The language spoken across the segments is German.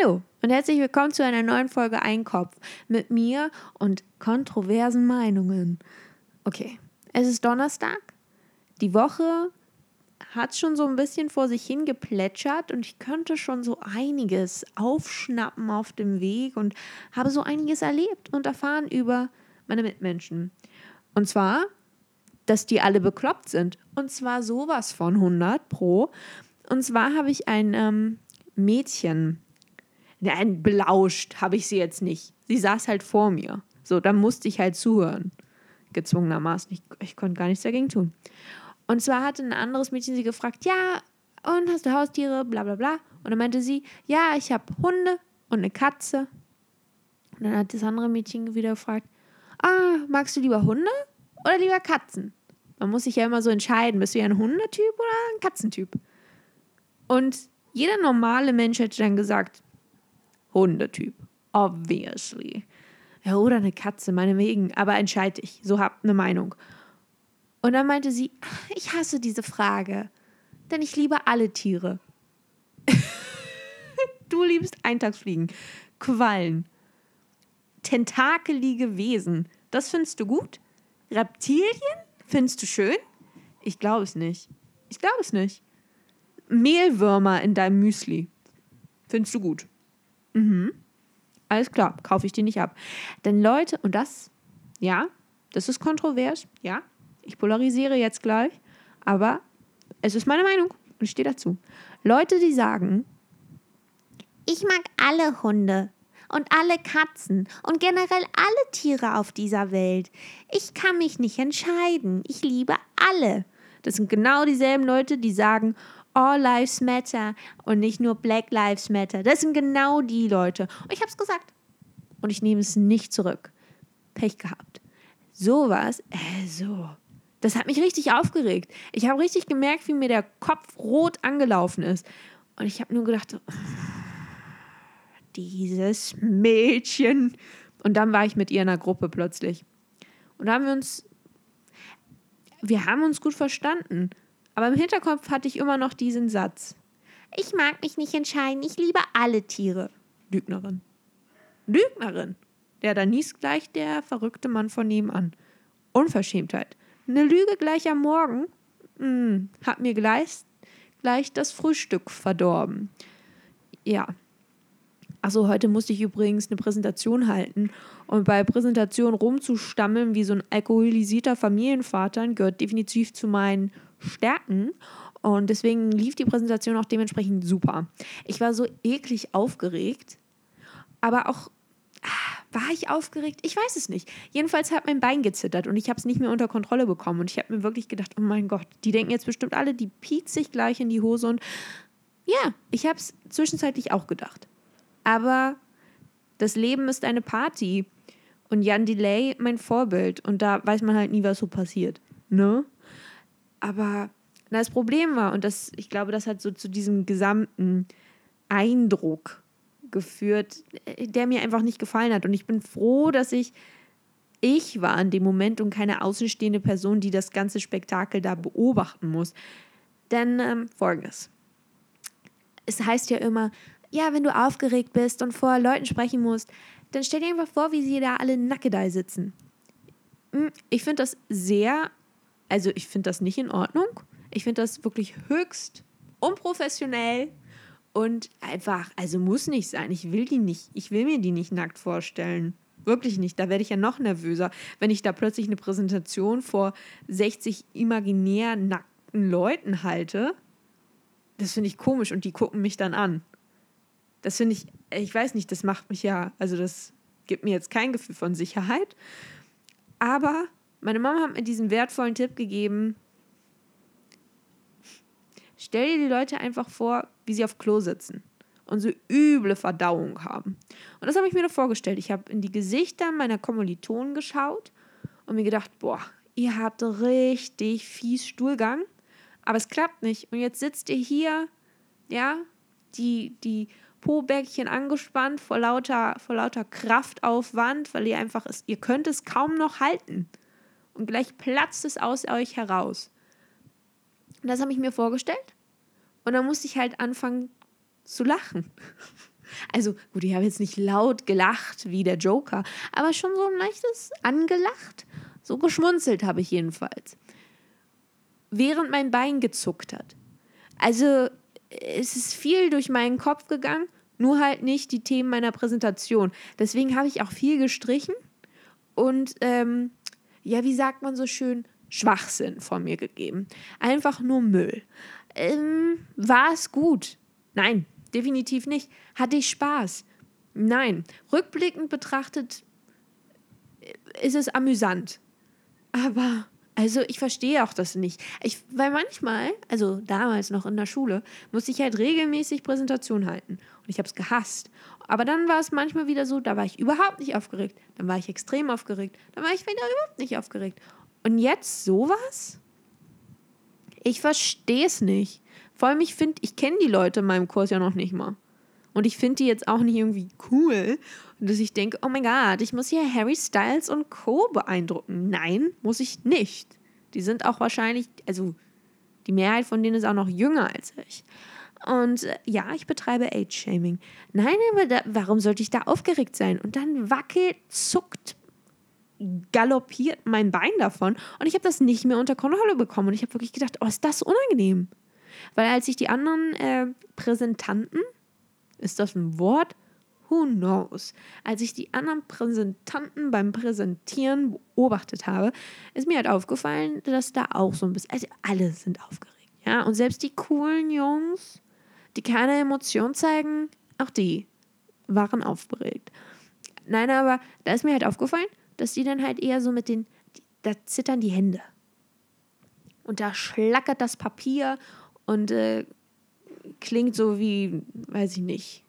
Hallo und herzlich willkommen zu einer neuen Folge Einkopf mit mir und kontroversen Meinungen. Okay, es ist Donnerstag. Die Woche hat schon so ein bisschen vor sich hin geplätschert und ich könnte schon so einiges aufschnappen auf dem Weg und habe so einiges erlebt und erfahren über meine Mitmenschen. Und zwar, dass die alle bekloppt sind. Und zwar sowas von 100 pro. Und zwar habe ich ein ähm, Mädchen Nein, belauscht habe ich sie jetzt nicht. Sie saß halt vor mir. So, da musste ich halt zuhören. Gezwungenermaßen. Ich, ich konnte gar nichts dagegen tun. Und zwar hatte ein anderes Mädchen sie gefragt, ja, und hast du Haustiere, bla bla bla. Und dann meinte sie, ja, ich habe Hunde und eine Katze. Und dann hat das andere Mädchen wieder gefragt, ah, magst du lieber Hunde oder lieber Katzen? Man muss sich ja immer so entscheiden, bist du ja ein Hundetyp oder ein Katzentyp? Und jeder normale Mensch hätte dann gesagt, Hundetyp. Obviously. Ja, oder eine Katze, meinetwegen. Aber entscheide ich. So habt eine Meinung. Und dann meinte sie, ich hasse diese Frage, denn ich liebe alle Tiere. du liebst Eintagsfliegen, Quallen, tentakelige Wesen. Das findest du gut? Reptilien? Findest du schön? Ich glaube es nicht. Ich glaube es nicht. Mehlwürmer in deinem Müsli. Findest du gut? Mhm. Alles klar, kaufe ich die nicht ab. Denn Leute, und das, ja, das ist kontrovers, ja, ich polarisiere jetzt gleich, aber es ist meine Meinung und ich stehe dazu. Leute, die sagen, ich mag alle Hunde und alle Katzen und generell alle Tiere auf dieser Welt. Ich kann mich nicht entscheiden. Ich liebe alle. Das sind genau dieselben Leute, die sagen, All Lives Matter und nicht nur Black Lives Matter. Das sind genau die Leute. Und ich habe es gesagt. Und ich nehme es nicht zurück. Pech gehabt. Sowas, äh, so. Das hat mich richtig aufgeregt. Ich habe richtig gemerkt, wie mir der Kopf rot angelaufen ist. Und ich habe nur gedacht, dieses Mädchen. Und dann war ich mit ihr in einer Gruppe plötzlich. Und da haben wir uns, wir haben uns gut verstanden. Aber im Hinterkopf hatte ich immer noch diesen Satz. Ich mag mich nicht entscheiden, ich liebe alle Tiere. Lügnerin. Lügnerin. Ja, da nies gleich der verrückte Mann von nebenan. Unverschämtheit. Eine Lüge gleich am Morgen hm, hat mir gleich, gleich das Frühstück verdorben. Ja. Achso, heute musste ich übrigens eine Präsentation halten. Und bei Präsentation rumzustammeln wie so ein alkoholisierter Familienvater gehört definitiv zu meinen stärken. Und deswegen lief die Präsentation auch dementsprechend super. Ich war so eklig aufgeregt, aber auch ah, war ich aufgeregt? Ich weiß es nicht. Jedenfalls hat mein Bein gezittert und ich habe es nicht mehr unter Kontrolle bekommen. Und ich habe mir wirklich gedacht, oh mein Gott, die denken jetzt bestimmt alle, die piet sich gleich in die Hose. Und ja, ich habe es zwischenzeitlich auch gedacht. Aber das Leben ist eine Party. Und Jan Delay mein Vorbild. Und da weiß man halt nie, was so passiert. Ne? Aber das Problem war, und das, ich glaube, das hat so zu diesem gesamten Eindruck geführt, der mir einfach nicht gefallen hat. Und ich bin froh, dass ich ich war in dem Moment und keine außenstehende Person, die das ganze Spektakel da beobachten muss. Denn ähm, folgendes. Es heißt ja immer, ja, wenn du aufgeregt bist und vor Leuten sprechen musst, dann stell dir einfach vor, wie sie da alle nackedei sitzen. Hm, ich finde das sehr also ich finde das nicht in Ordnung. Ich finde das wirklich höchst unprofessionell und einfach, also muss nicht sein. Ich will die nicht, ich will mir die nicht nackt vorstellen. Wirklich nicht. Da werde ich ja noch nervöser, wenn ich da plötzlich eine Präsentation vor 60 imaginär nackten Leuten halte. Das finde ich komisch und die gucken mich dann an. Das finde ich, ich weiß nicht, das macht mich ja, also das gibt mir jetzt kein Gefühl von Sicherheit. Aber meine Mama hat mir diesen wertvollen Tipp gegeben. Stell dir die Leute einfach vor, wie sie auf Klo sitzen und so üble Verdauung haben. Und das habe ich mir da vorgestellt. Ich habe in die Gesichter meiner Kommilitonen geschaut und mir gedacht, boah, ihr habt richtig fies Stuhlgang, aber es klappt nicht. Und jetzt sitzt ihr hier, ja, die, die Po-Bäckchen angespannt vor lauter, vor lauter Kraftaufwand, weil ihr einfach, ist, ihr könnt es kaum noch halten und gleich platzt es aus euch heraus. Und das habe ich mir vorgestellt. Und dann musste ich halt anfangen zu lachen. Also gut, ich habe jetzt nicht laut gelacht wie der Joker, aber schon so ein leichtes angelacht. So geschmunzelt habe ich jedenfalls. Während mein Bein gezuckt hat. Also es ist viel durch meinen Kopf gegangen, nur halt nicht die Themen meiner Präsentation. Deswegen habe ich auch viel gestrichen und ähm, ja, wie sagt man so schön, Schwachsinn von mir gegeben. Einfach nur Müll. Ähm, war es gut? Nein, definitiv nicht. Hatte ich Spaß? Nein. Rückblickend betrachtet äh, ist es amüsant. Aber, also ich verstehe auch das nicht. Ich, weil manchmal, also damals noch in der Schule, musste ich halt regelmäßig Präsentation halten. Und ich habe es gehasst. Aber dann war es manchmal wieder so, da war ich überhaupt nicht aufgeregt. Dann war ich extrem aufgeregt. Dann war ich wieder überhaupt nicht aufgeregt. Und jetzt sowas? Ich verstehe es nicht. Vor allem, ich finde, ich kenne die Leute in meinem Kurs ja noch nicht mal. Und ich finde die jetzt auch nicht irgendwie cool. Und dass ich denke, oh mein Gott, ich muss hier Harry Styles und Co. beeindrucken. Nein, muss ich nicht. Die sind auch wahrscheinlich, also die Mehrheit von denen ist auch noch jünger als ich. Und äh, ja, ich betreibe Age-Shaming. Nein, aber da, warum sollte ich da aufgeregt sein? Und dann wackelt, zuckt, galoppiert mein Bein davon. Und ich habe das nicht mehr unter Kontrolle bekommen. Und ich habe wirklich gedacht, oh, ist das unangenehm. Weil als ich die anderen äh, Präsentanten, ist das ein Wort? Who knows? Als ich die anderen Präsentanten beim Präsentieren beobachtet habe, ist mir halt aufgefallen, dass da auch so ein bisschen, also alle sind aufgeregt. Ja, und selbst die coolen Jungs, die keine Emotion zeigen, auch die waren aufgeregt. Nein, aber da ist mir halt aufgefallen, dass die dann halt eher so mit den, da zittern die Hände. Und da schlackert das Papier und äh, klingt so wie, weiß ich nicht,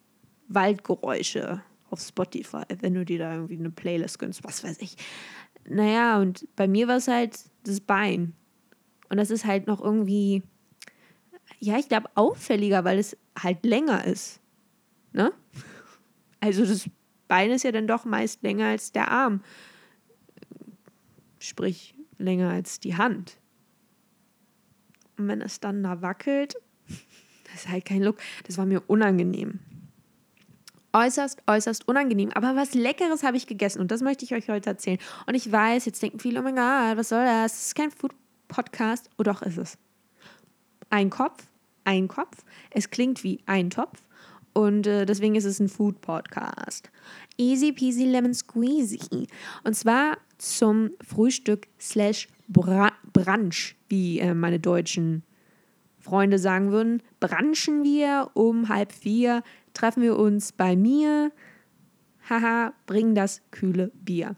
Waldgeräusche auf Spotify, wenn du dir da irgendwie eine Playlist gönnst, was weiß ich. Naja, und bei mir war es halt das Bein. Und das ist halt noch irgendwie, ja, ich glaube, auffälliger, weil es halt länger ist. Ne? Also das Bein ist ja dann doch meist länger als der Arm. Sprich, länger als die Hand. Und wenn es dann da wackelt, ist halt kein Look. Das war mir unangenehm. Äußerst, äußerst unangenehm. Aber was Leckeres habe ich gegessen und das möchte ich euch heute erzählen. Und ich weiß, jetzt denken viele, oh mein Gott, was soll das? Das ist kein Food-Podcast. Oh doch, ist es. Ein Kopf, ein Kopf. Es klingt wie ein Topf. Und äh, deswegen ist es ein Food-Podcast. Easy peasy lemon squeezy. Und zwar zum Frühstück slash Brunch, wie äh, meine deutschen Freunde sagen würden. Branchen wir um halb vier, treffen wir uns bei mir. Haha, bringen das kühle Bier.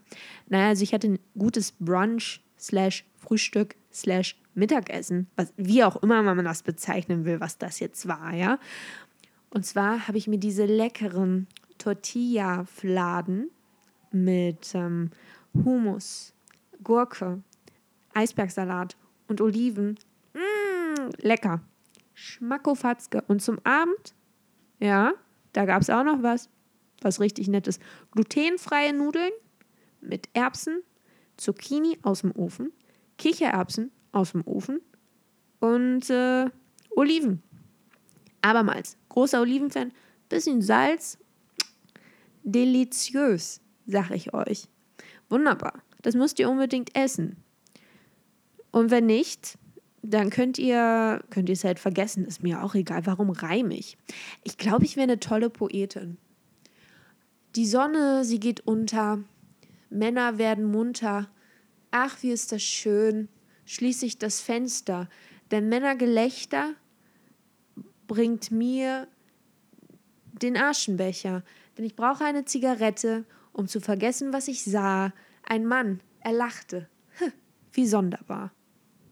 Naja, also ich hatte ein gutes Brunch slash Frühstück slash Mittagessen, was, wie auch immer man das bezeichnen will, was das jetzt war, ja. Und zwar habe ich mir diese leckeren Tortilla-Fladen mit ähm, Hummus, Gurke, Eisbergsalat und Oliven. Lecker. Schmackofatzke. Und zum Abend, ja, da gab es auch noch was, was richtig nettes. Glutenfreie Nudeln mit Erbsen, Zucchini aus dem Ofen, Kichererbsen aus dem Ofen und äh, Oliven. Abermals, großer Olivenfan, bisschen Salz, deliziös, sag ich euch. Wunderbar. Das müsst ihr unbedingt essen. Und wenn nicht, dann könnt ihr, könnt ihr es halt vergessen, ist mir auch egal. Warum reime ich? Ich glaube, ich wäre eine tolle Poetin. Die Sonne, sie geht unter, Männer werden munter. Ach, wie ist das schön. Schließe ich das Fenster, denn Männergelächter bringt mir den Aschenbecher, denn ich brauche eine Zigarette, um zu vergessen, was ich sah. Ein Mann, er lachte. Wie sonderbar.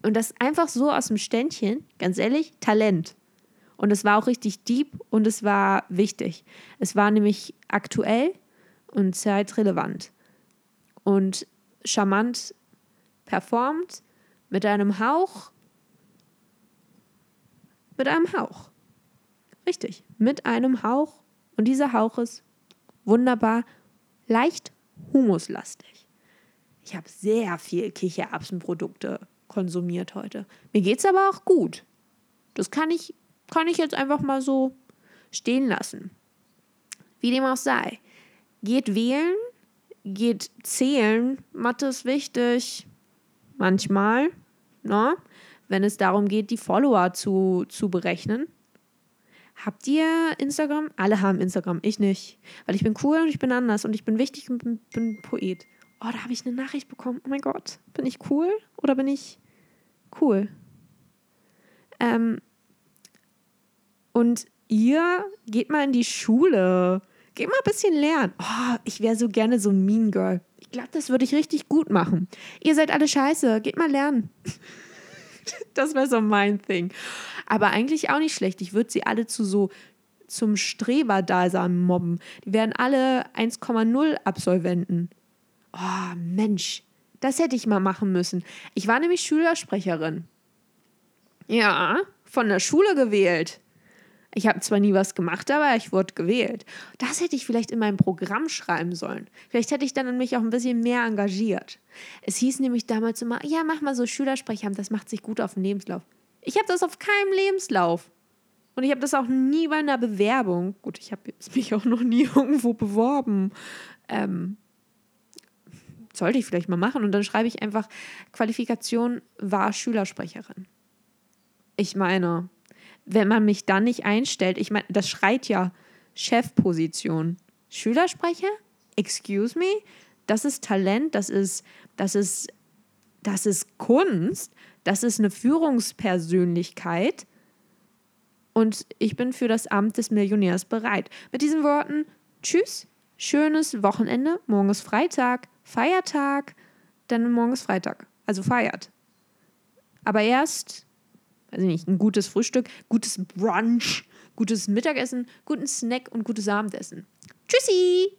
Und das einfach so aus dem Ständchen, ganz ehrlich, Talent. Und es war auch richtig deep und es war wichtig. Es war nämlich aktuell und zeitrelevant. Und charmant performt mit einem Hauch. Mit einem Hauch. Richtig, mit einem Hauch. Und dieser Hauch ist wunderbar leicht humuslastig. Ich habe sehr viel Kichererbsenprodukte konsumiert heute. Mir geht es aber auch gut. Das kann ich, kann ich jetzt einfach mal so stehen lassen. Wie dem auch sei. Geht wählen, geht zählen. Mathe ist wichtig. Manchmal, ne? wenn es darum geht, die Follower zu, zu berechnen. Habt ihr Instagram? Alle haben Instagram, ich nicht. Weil ich bin cool und ich bin anders und ich bin wichtig und bin, bin Poet. Oh, da habe ich eine Nachricht bekommen. Oh mein Gott, bin ich cool oder bin ich cool? Ähm, und ihr geht mal in die Schule. Geht mal ein bisschen lernen. Oh, ich wäre so gerne so ein Mean Girl. Ich glaube, das würde ich richtig gut machen. Ihr seid alle scheiße. Geht mal lernen. das wäre so mein Thing. Aber eigentlich auch nicht schlecht. Ich würde sie alle zu so zum Streberdasein mobben. Die wären alle 1,0 Absolventen. Oh, Mensch. Das hätte ich mal machen müssen. Ich war nämlich Schülersprecherin. Ja, von der Schule gewählt. Ich habe zwar nie was gemacht, aber ich wurde gewählt. Das hätte ich vielleicht in meinem Programm schreiben sollen. Vielleicht hätte ich dann mich auch ein bisschen mehr engagiert. Es hieß nämlich damals immer, ja, mach mal so Schülersprecher, das macht sich gut auf den Lebenslauf. Ich habe das auf keinem Lebenslauf. Und ich habe das auch nie bei einer Bewerbung. Gut, ich habe mich auch noch nie irgendwo beworben. Ähm, sollte ich vielleicht mal machen. Und dann schreibe ich einfach, Qualifikation war Schülersprecherin. Ich meine, wenn man mich dann nicht einstellt, ich meine, das schreit ja Chefposition. Schülersprecher? Excuse me? Das ist Talent, das ist, das ist, das ist Kunst, das ist eine Führungspersönlichkeit. Und ich bin für das Amt des Millionärs bereit. Mit diesen Worten, tschüss, schönes Wochenende, morgen ist Freitag, Feiertag, denn morgen ist Freitag, also feiert. Aber erst weiß ich nicht, ein gutes Frühstück, gutes Brunch, gutes Mittagessen, guten Snack und gutes Abendessen. Tschüssi!